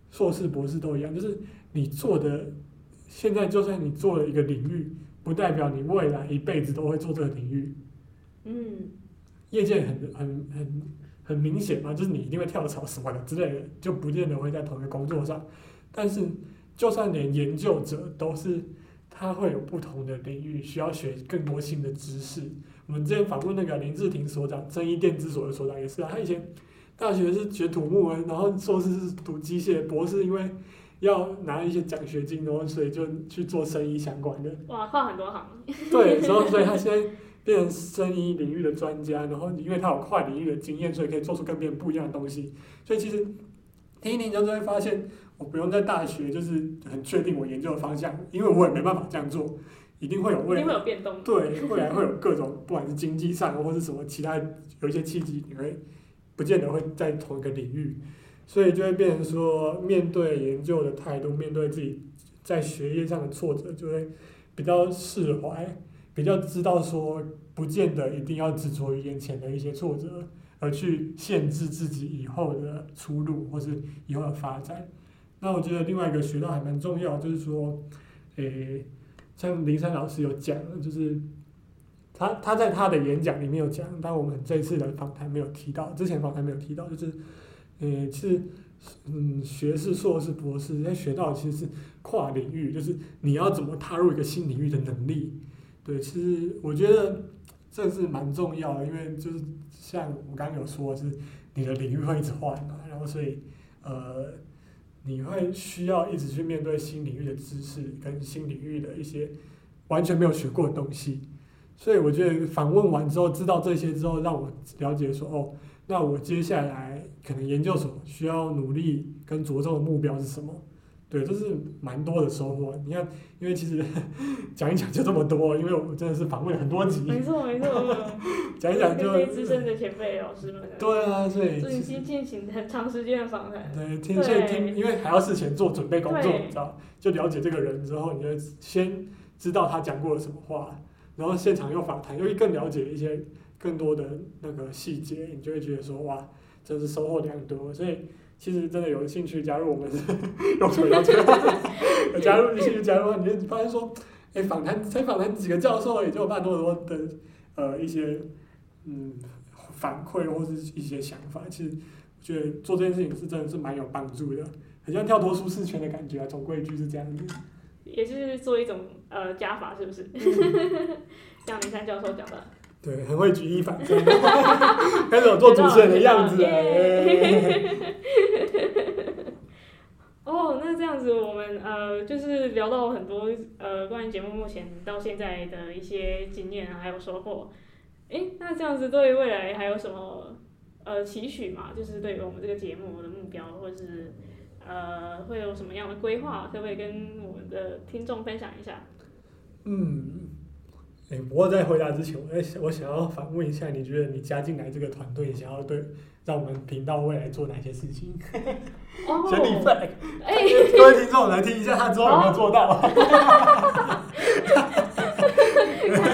硕士、博士都一样，就是你做的，现在就算你做了一个领域，不代表你未来一辈子都会做这个领域。嗯。业界很很很很明显嘛，就是你一定会跳槽什么的之类的，就不见得会在同一个工作上。但是，就算连研究者都是，他会有不同的领域需要学更多新的知识。我们之前访问那个林志廷所长，正一电子所的所长也是啊，他以前大学是学土木，然后硕士是读机械，博士因为要拿一些奖学金，然后所以就去做生意相关的。哇，跨很多行。对，然后所以他现在。变成生医领域的专家，然后因为他有跨领域的经验，所以可以做出跟别人不一样的东西。所以其实听一听就会发现，我不用在大学就是很确定我研究的方向，因为我也没办法这样做，一定会有未来，有变动。对，未来会有各种，不管是经济上或是什么其他有一些契机，你会不见得会在同一个领域，所以就会变成说，面对研究的态度，面对自己在学业上的挫折，就会比较释怀。比较知道说，不见得一定要执着于眼前的一些挫折，而去限制自己以后的出路或是以后的发展。那我觉得另外一个学到还蛮重要，就是说，诶，像林山老师有讲，就是他他在他的演讲里面有讲，但我们这次的访谈没有提到，之前访谈没有提到，就是，诶，是嗯学士、硕士、博士在学到其实是跨领域，就是你要怎么踏入一个新领域的能力。对，其实我觉得这是蛮重要的，因为就是像我刚刚有说，是你的领域会一直换嘛，然后所以呃。你会需要一直去面对新领域的知识跟新领域的一些完全没有学过的东西，所以我觉得访问完之后知道这些之后，让我了解说哦，那我接下来可能研究所需要努力跟着重的目标是什么？对，这是蛮多的收获。你看，因为其实 讲一讲就这么多，因为我真的是访问了很多集。没错没错。讲一讲就。资深的前辈老师们。对啊，所以。进行进行很长时间的访谈。对，听所以听，因为还要事前做准备工作，你知道，就了解这个人之后，你就先知道他讲过了什么话，然后现场又访谈，又更了解一些更多的那个细节，你就会觉得说哇，真是收获良多，所以。其实真的有兴趣加入我们，用什么要求？加入兴趣加入，你就发现说，哎，访谈才访谈几个教授，也就有蛮多多的呃一些嗯反馈或者是一些想法。其实我觉得做这件事情是真的是蛮有帮助的，很像跳脱舒适圈的感觉啊。总归一句是这样子。也是做一种呃加法，是不是？像林山教授讲的。对，很会举一反三，开始有做主持人的样子。哦，那这样子，我们呃，就是聊到很多呃，关于节目目前到现在的一些经验，还有收获。诶，那这样子对未来还有什么呃期许嘛？就是对于我们这个节目的目标，或者是呃，会有什么样的规划？可不可以跟我们的听众分享一下？嗯。哎，不过在回答之前，我想，我想要反问一下，你觉得你加进来这个团队，想要对让我们频道未来做哪些事情？先立 flag，哎，各位听众来听一下，他之后有没有做到？哈哈哈哈哈！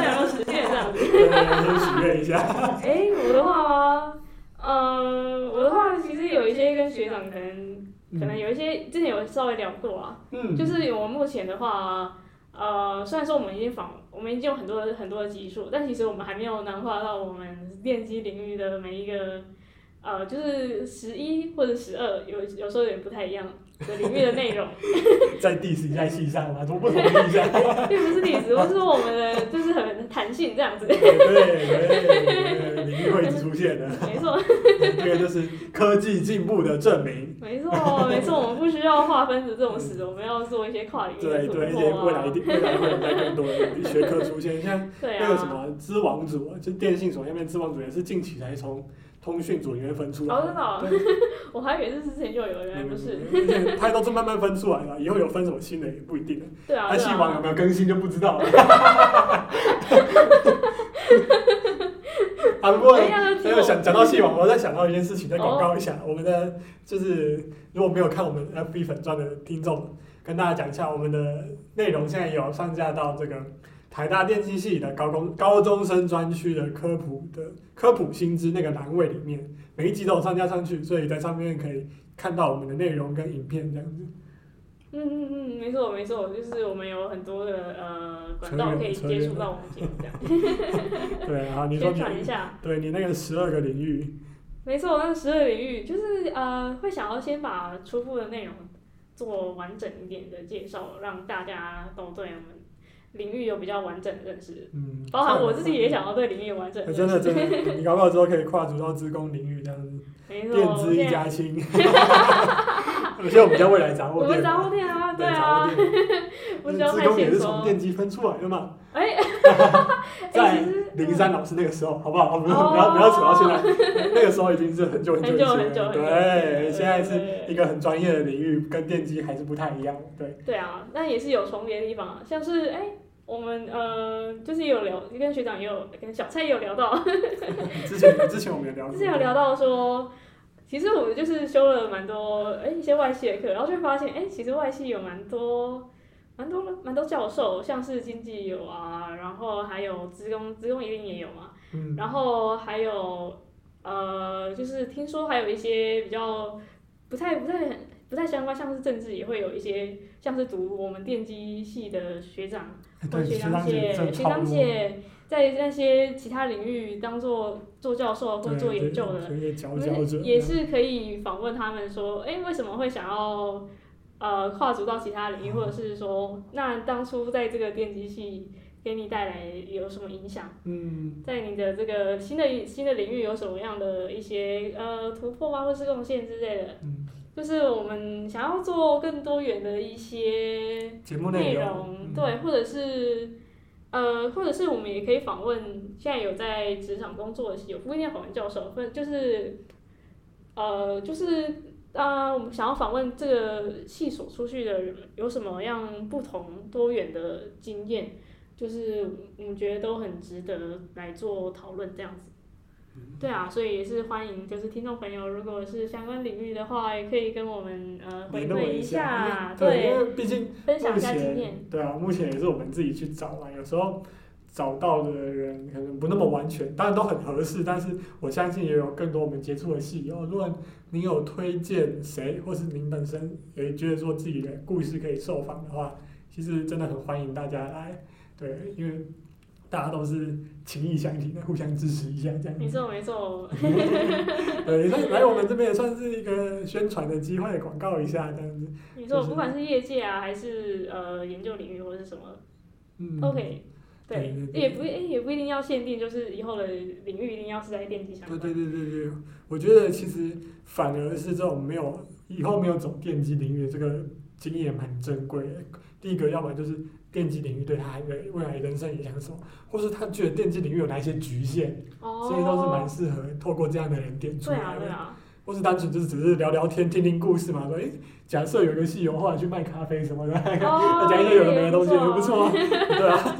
要实现这样子。先许愿一下。哎，我的话吗？呃，我的话其实有一些跟学长可能可能有一些之前有稍微聊过啊，嗯，就是我目前的话。呃，虽然说我们已经访，我们已经有很多很多的技术，但其实我们还没有囊括到我们电机领域的每一个，呃，就是十一或者十二，有有时候有点不太一样的领域的内容。在地时在系上吗？都不同的地上。并不是历史，我是说我们的就是很弹性这样子。对对对，领域会一直出现的。没错。这个就是科技进步的证明。没错，没错，我们不需要划分的这种事，我们要做一些跨领域的突破啊。对对，一些未来一定未来会有在更多的学科出现，像那个什么知网组，就电信所下面知网组也是近期才从。通讯组里面分出来，哦，真的，我还以为是之前就有，原来不是。它都是慢慢分出来了，以后有分什么新的也不一定。对啊。它系网有没有更新就不知道了。啊，不过还有想讲到戏网，我再想到一件事情，再广告一下，我们的就是如果没有看我们 FB 粉专的听众，跟大家讲一下，我们的内容现在有上架到这个。台大电机系的高工高中生专区的科普的科普新知那个栏位里面，每一集都有上架上去，所以在上面可以看到我们的内容跟影片这样子。嗯嗯嗯，没错没错，就是我们有很多的呃管道可以接触到我们节目这样。对啊，你说宣传一下。对你那个十二个领域。没错，那十二个领域就是呃会想要先把初步的内容做完整一点的介绍，让大家都对我们。领域有比较完整的认识，嗯，包含我自己也想要对领域有完整的认识。真的真的，你搞不好之后可以跨足到资工领域这样子，没错，电资一家亲。而且我们叫未来杂货店。我们杂货店啊，对啊。资 工也是从电机分出来的嘛。哎。在林山老师那个时候，好不好？不要不要不要扯到现在，那个时候已经是很久很久以前了。对，现在是一个很专业的领域，跟电机还是不太一样。对。对啊，那也是有重叠的地方，像是哎。我们呃，就是有聊，跟学长也有，跟小蔡也有聊到。之前之前我们有聊。之前有聊到说，其实我们就是修了蛮多哎一些外系的课，然后就发现哎，其实外系有蛮多蛮多蛮多教授，像是经济有啊，然后还有职工，职工一定也有嘛。嗯。然后还有呃，就是听说还有一些比较不太不太不太相关，像是政治也会有一些，像是读我们电机系的学长。对，学长姐，学长姐在那些其他领域当做做教授或者做研究的，也是可以访问他们说，哎、欸，为什么会想要呃跨足到其他领域，或者是说，那当初在这个电机系给你带来有什么影响？嗯，在你的这个新的新的领域有什么样的一些呃突破啊，或是贡献之类的？嗯，就是我们想要做更多元的一些节目内容，嗯、对，或者是。呃，或者是我们也可以访问现在有在职场工作的，有不一定要访问教授，或者就是，呃，就是啊、呃，我们想要访问这个系所出去的人有什么样不同多元的经验，就是我们觉得都很值得来做讨论这样子。对啊，所以也是欢迎，就是听众朋友，如果是相关领域的话，也可以跟我们呃回馈一下，对，因为毕竟分享一下经验。对啊，目前也是我们自己去找啊，有时候找到的人可能不那么完全，当然都很合适，但是我相信也有更多我们接触的系友。如果您有推荐谁，或是您本身也觉得说自己的故事可以受访的话，其实真的很欢迎大家来，对，因为。大家都是情谊相挺的，互相支持一下，这样。没错，没错。对，来来我们这边也算是一个宣传的机会，广告一下这样子。没错，不管是业界啊，还是呃研究领域或者是什么，嗯，OK，对，对对对也不也不一定要限定，就是以后的领域一定要是在电机相关。对对对对对，我觉得其实反而是这种没有以后没有走电机领域这个经验蛮珍贵的。第一个，要不然就是。电机领域对他未未来人生影响什么，或是他觉得电机领域有哪一些局限，哦、所以都是蛮适合透过这样的人点出来的。对啊，对啊。或是单纯就是只是聊聊天、听听故事嘛，说诶，假设有一个戏友后来去卖咖啡什么的，讲、哦、一些有的没的东西也不错啊，对啊。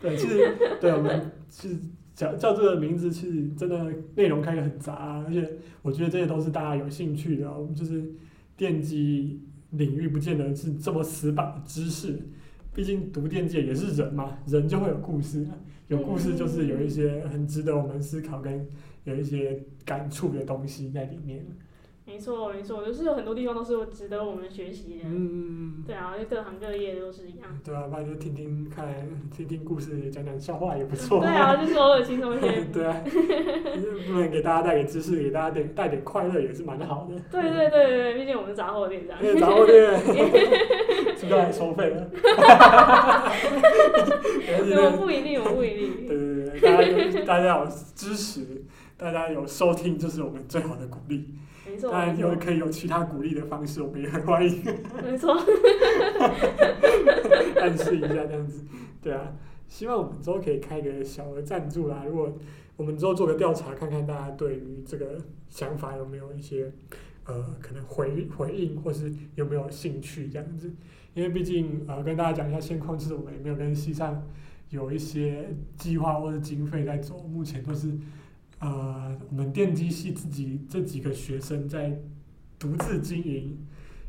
对，其实对我们其实叫叫这个名字，其实真的内容开得很杂，而且我觉得这些都是大家有兴趣的。我们就是电机领域，不见得是这么死板的知识。毕竟读电界也是人嘛，人就会有故事，有故事就是有一些很值得我们思考跟有一些感触的东西在里面。没错，没错，就是有很多地方都是值得我们学习的。嗯，对啊，各行各业都是一样。对啊，不然就听听看，听听故事，讲讲笑话也不 错。对啊，就是偶尔轻松一些。对啊，不能给大家带点知识，给大家点带点快乐也是蛮好的。对对对对，毕竟我们是杂货店这样。杂货店，是不是来收费的？我不一定，我不一定。对对对，大家大家有支持，大家有收听，就是我们最好的鼓励。当然有可以有其他鼓励的方式，我们也很欢迎。没错。暗示一下这样子，对啊，希望我们之后可以开个小额赞助啦。如果我们之后做个调查，看看大家对于这个想法有没有一些呃可能回回应，或是有没有兴趣这样子。因为毕竟呃跟大家讲一下现况，其实我们也没有跟西上有一些计划或者经费在走，目前都是。呃，我们电机系自己这几个学生在独自经营，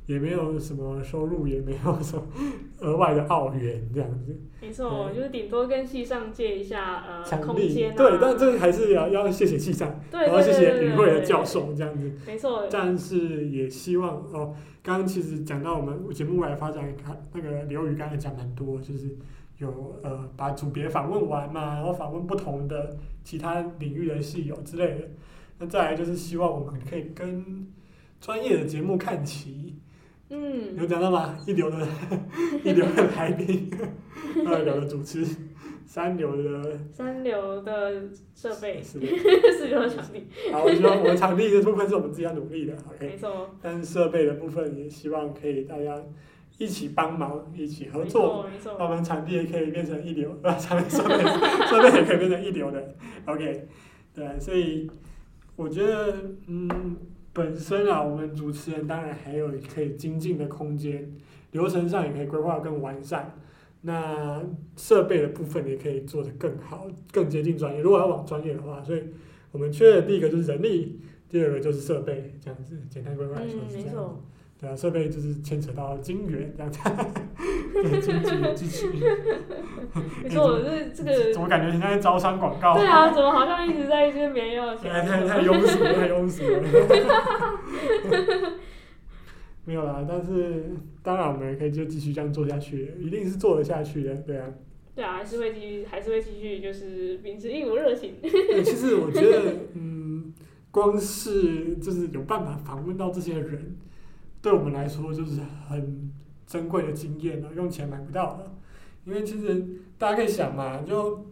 也没有什么收入，也没有什么额外的澳元这样子。没错，就是顶多跟系上借一下呃空间、啊。对，但这个还是要要谢谢系上，然后谢谢与会的教授这样子。没错。但是也希望哦，刚刚其实讲到我们节目未来发展，看那个刘宇刚才讲很多，就是。有呃，把组别访问完嘛，然后访问不同的其他领域的系友之类的。那再来就是希望我们可以跟专业的节目看齐。嗯。有讲到吗？一流的，一流的来宾，二流的主持，三流的。三流的设备。四流。四流的场地。好，我希望我们场地的部分是我们自己要努力的，OK。没错。但是设备的部分也希望可以大家。一起帮忙，一起合作，我们场地也可以变成一流，呃，场地设备设备也可以变成一流的，OK，对，所以我觉得，嗯，本身啊，我们主持人当然还有可以精进的空间，流程上也可以规划更完善，那设备的部分也可以做得更好，更接近专业。如果要往专业的话，所以我们缺的第一个就是人力，第二个就是设备，这样子简单规划来说是这样。嗯对啊，设备就是牵扯到金源这样子，对经济的支持。你说我是这个？怎么感觉现在招商广告？对啊，怎么好像一直在跟别人要钱？太太太庸俗了，太庸俗了。没有啦，但是当然我们也可以就继续这样做下去，一定是做得下去的，对啊。对啊，还是会继续，还是会继续，就是秉持一股热情。对，其实我觉得，嗯，光是就是有办法访问到这些人，对我们来说就是很珍贵的经验了，用钱买不到的。因为其实大家可以想嘛，就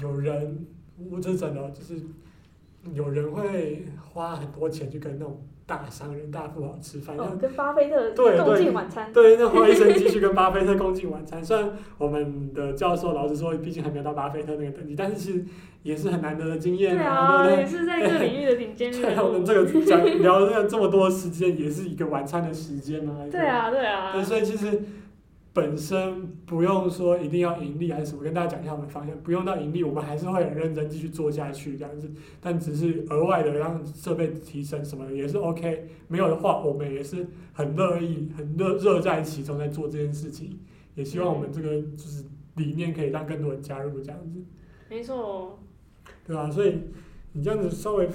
有人，我这真的就是有人会花很多钱去跟那种。大商人、大富豪吃饭，哦，跟巴菲特共进晚餐。对，那花一生继续跟巴菲特共进晚餐。虽然我们的教授老实说，毕竟还没有到巴菲特那个等级，但是其实也是很难得的经验。对啊，也是在这个领域的顶尖。对，我们这个讲聊了这么多时间，也是一个晚餐的时间嘛。对啊，对啊。对，所以其实。本身不用说一定要盈利还是什么，跟大家讲一下我们方向，不用到盈利，我们还是会很认真继续做下去这样子。但只是额外的让设备提升什么的也是 OK，没有的话我们也是很乐意、很乐乐在其中在做这件事情。也希望我们这个就是理念可以让更多人加入这样子。没错。对啊，所以你这样子稍微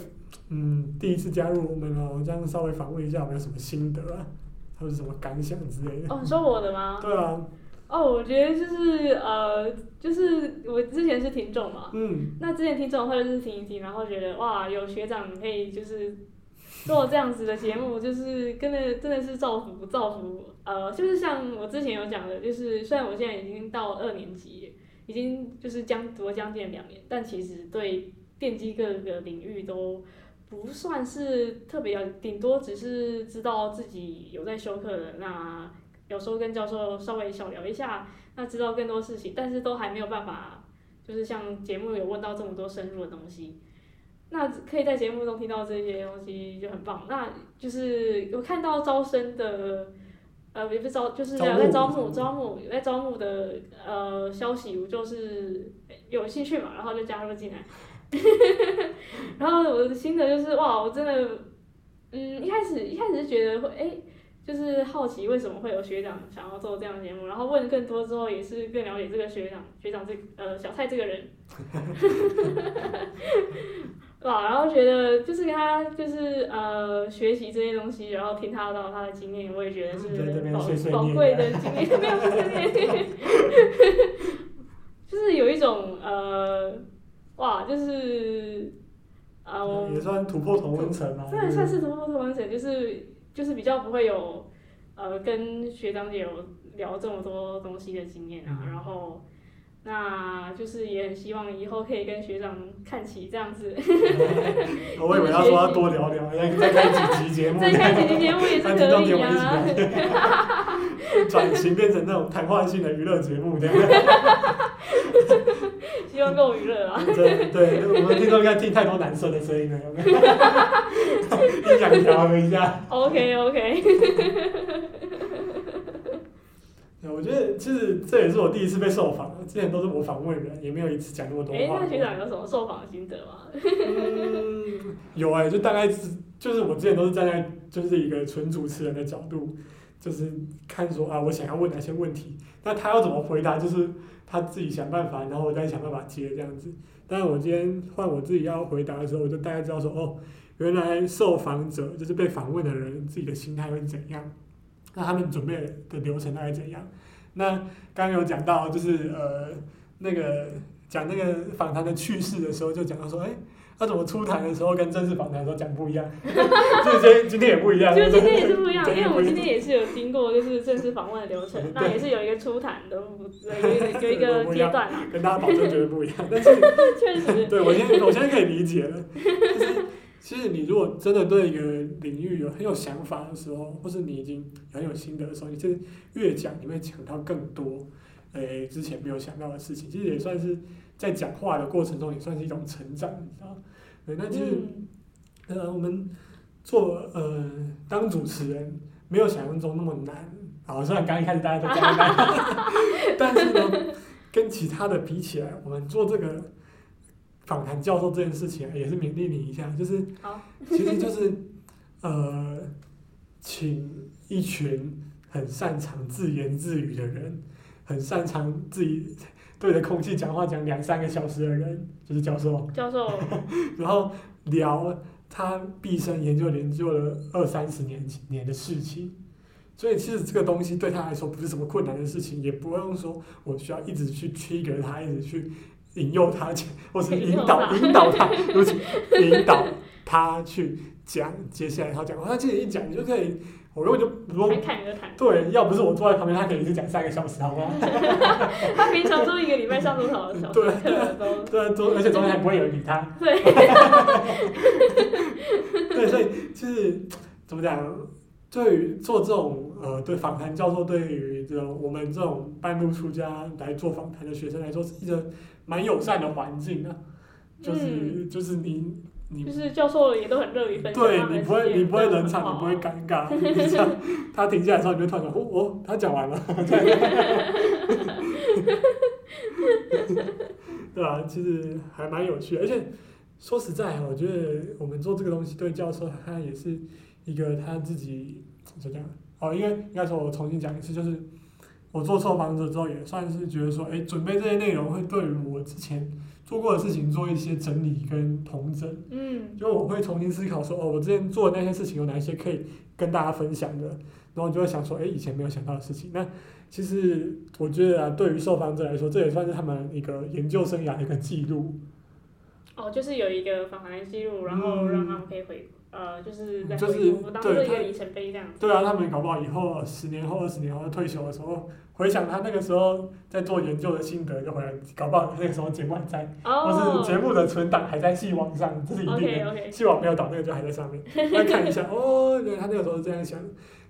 嗯第一次加入我们哦，这样稍微访问一下有没有什么心得啊？还有什么感想之类的？哦，你说我的吗？对啊。哦，我觉得就是呃，就是我之前是听众嘛。嗯。那之前听众或者是听一听，然后觉得哇，有学长可以就是做这样子的节目，就是真的真的是造福造福。呃，就是像我之前有讲的，就是虽然我现在已经到二年级，已经就是将读了将近两年，但其实对电机各个领域都。不算是特别要，顶多只是知道自己有在修课的，那有时候跟教授稍微小聊一下，那知道更多事情，但是都还没有办法，就是像节目有问到这么多深入的东西，那可以在节目中听到这些东西就很棒。那就是有看到招生的，呃，也不是招，就是有在招募，招募有在招募的呃消息，我就是有兴趣嘛，然后就加入进来。然后我的心得就是哇，我真的，嗯，一开始一开始是觉得会，哎，就是好奇为什么会有学长想要做这样的节目，然后问更多之后也是更了解这个学长，学长这呃小蔡这个人，哇，然后觉得就是跟他就是呃学习这些东西，然后听他到他的经验，我也觉得是宝宝贵的经验，没有碎碎 就是有一种呃。哇，就是，啊，我也算突破同温层嘛。算算是突破同温层，就是就是比较不会有，呃，跟学长姐有聊这么多东西的经验啊，嗯、然后，那就是也很希望以后可以跟学长看齐这样子。我以为他说要多聊聊，再再开几集节目。再开几集节目也是 可以啊。转型变成那种谈话性的娱乐节目这样。希望够娱乐啊！对对，我们听众应该听太多男生的声音了，有没有？音响调和一下。OK OK。我觉得其实这也是我第一次被受访，之前都是我访问人，也没有一次讲那么多话。哎，那学长有什么受访心得吗？嗯，有哎、欸，就大概是就是我之前都是站在就是一个纯主持人的角度，就是看说啊，我想要问哪些问题，那他要怎么回答，就是。他自己想办法，然后我再想办法接这样子。但是我今天换我自己要回答的时候，我就大概知道说，哦，原来受访者就是被访问的人自己的心态会怎样，那他们准备的流程大概怎样？那刚刚有讲到，就是呃，那个讲那个访谈的趣事的时候，就讲到说，哎。他怎么出台的时候跟正式访谈的时候讲不一样？就今天今天也不一样。就今天也是不一样，因为我今天也是有经过就是正式访问的流程，那也是有一个初谈的，有 有一个阶段啊。跟大家保证绝对不一样，但是确实。对我现在我现在可以理解了。其实你如果真的对一个领域有很有想法的时候，或是你已经很有心得的时候，你其实越讲你会讲到更多，诶之前没有想到的事情，其实也算是。在讲话的过程中也算是一种成长，你知道？对，那其实，嗯、呃，我们做呃当主持人没有想象中那么难。好，虽然刚一开始大家都讲难，但是呢，跟其他的比起来，我们做这个访谈教授这件事情也是勉励你一下，就是，其实就是呃，请一群很擅长自言自语的人，很擅长自己。对着空气讲话讲两三个小时的人，就是教授。教授。然后聊他毕生研究研究了二三十年年的事情，所以其实这个东西对他来说不是什么困难的事情，也不用说我需要一直去 trigger 他，一直去引诱他讲，或是引导引导他，尤其引导他去讲接下来他讲话。他其实一讲，你就可以，我根本就不用侃侃而谈。对，要不是我坐在旁边，他肯定是讲三个小时，好不好？他平常都一个礼拜上多少个小时？对对，而且中间还不会有人理他。对。对，所以就是怎么讲？对于做这种呃，对访谈教授，对于这种我们这种半路出家来做访谈的学生来说，是一个蛮友善的环境啊。就是、嗯、就是你你就是教授也都很乐于分享，对你不会你不会冷场，你不会尴尬。你这样他停下来之后，你就突然说：“哦哦，他讲完了。” 对吧、啊？其实还蛮有趣的，而且说实在，我觉得我们做这个东西对教授他也是。一个他自己怎么讲？哦，应该应该说，我重新讲一次，就是我做错房子之后，也算是觉得说，哎，准备这些内容会对于我之前做过的事情做一些整理跟统整。嗯。就我会重新思考说，哦，我之前做的那些事情有哪些可以跟大家分享的，然后就会想说，哎，以前没有想到的事情。那其实我觉得啊，对于受访者来说，这也算是他们一个研究生涯的一个记录。哦，就是有一个访谈记录，然后让他们可以回。呃，就是在就是对一个里程碑这样子。对啊，他们搞不好以后十年后、二十年后退休的时候，回想他那个时候在做研究的心得，就回来搞不好那个时候节目还在，或是节目的存档还在系网上，这是一定的。系网没有倒，那个就还在上面，来看一下哦，原来他那个时候是这样想。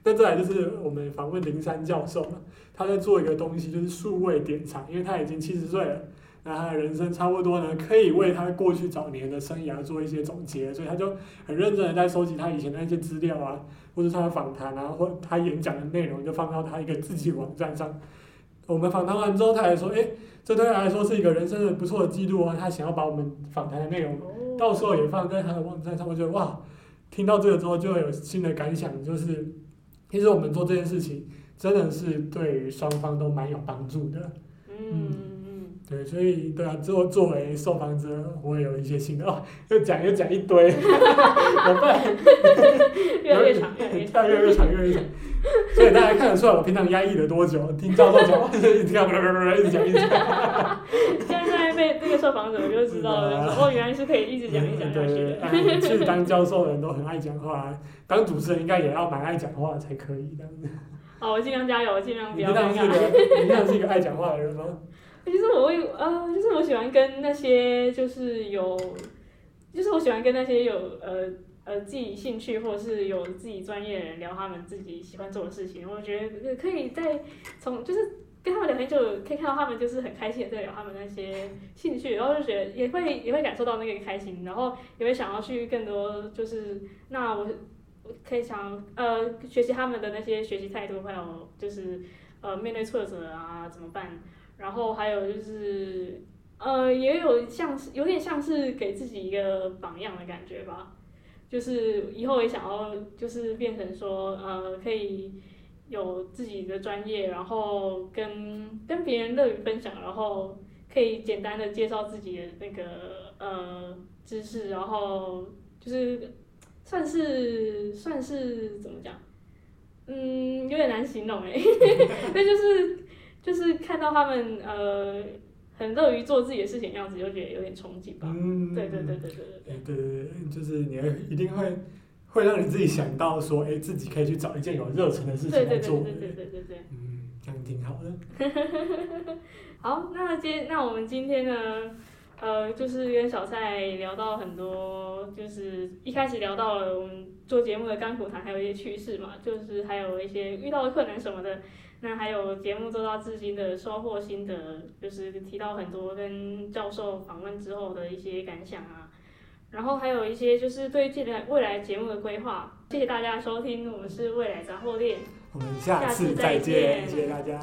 那再来就是我们访问林山教授嘛，他在做一个东西，就是数位典藏，因为他已经七十岁了。那他的人生差不多呢，可以为他过去早年的生涯做一些总结，所以他就很认真的在收集他以前的那些资料啊，或者他的访谈啊，或他演讲的内容，就放到他一个自己网站上。我们访谈完之后，他还说：“诶，这对他来说是一个人生的不错的记录啊。”他想要把我们访谈的内容，到时候也放在他的网站上。我觉得哇，听到这个之后就会有新的感想，就是其实我们做这件事情真的是对双方都蛮有帮助的。嗯。对，所以对啊，作作为受访者，我也有一些心得哦，又讲又讲一堆，怎么办？越来越长，越来越长，越来越长。所以大家看得出来，我平常压抑了多久？听教授讲话，就一直讲，一直讲，一直讲。现在被这个受访者我就知道了，哦，原来是可以一直讲，一直讲下去的。对，其实当教授的人都很爱讲话，当主持人应该也要蛮爱讲话才可以的。好，我尽量加油，我尽量不要尴尬。你这样你这样是一个爱讲话的人吗？其实我会呃，就是我喜欢跟那些就是有，就是我喜欢跟那些有呃呃自己兴趣或者是有自己专业的人聊他们自己喜欢做的事情。我觉得可以在从就是跟他们聊天，就可以看到他们就是很开心的在聊他们那些兴趣，然后就觉得也会也会感受到那个开心，然后也会想要去更多就是那我可以想呃学习他们的那些学习态度，还有就是呃面对挫折啊怎么办。然后还有就是，呃，也有像是有点像是给自己一个榜样的感觉吧，就是以后也想要就是变成说，呃，可以有自己的专业，然后跟跟别人乐于分享，然后可以简单的介绍自己的那个呃知识，然后就是算是算是怎么讲，嗯，有点难形容诶，那就是。就是看到他们呃很乐于做自己的事情的样子，就觉得有点憧憬吧。嗯，对对对对对对对。对对对，就是你一定会会让你自己想到说，哎，自己可以去找一件有热忱的事情来做。对对对对对对对。嗯，这样挺好的。好，那今那我们今天呢，呃，就是跟小蔡聊到很多，就是一开始聊到了我们做节目的甘苦谈，还有一些趣事嘛，就是还有一些遇到的困难什么的。那还有节目做到至今的收获心得，就是提到很多跟教授访问之后的一些感想啊，然后还有一些就是对未来未来节目的规划。谢谢大家收听，我们是未来杂货店，我们下次再见，谢谢大家。